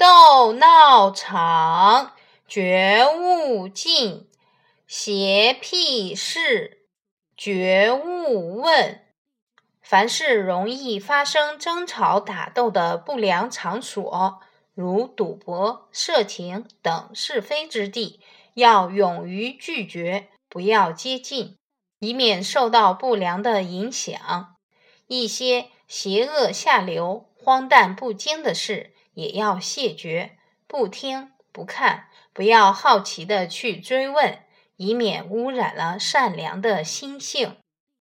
斗闹场，觉悟尽；邪僻事，觉悟问。凡是容易发生争吵、打斗的不良场所，如赌博、色情等是非之地，要勇于拒绝，不要接近，以免受到不良的影响。一些邪恶下流、荒诞不经的事，也要谢绝，不听不看，不要好奇的去追问，以免污染了善良的心性。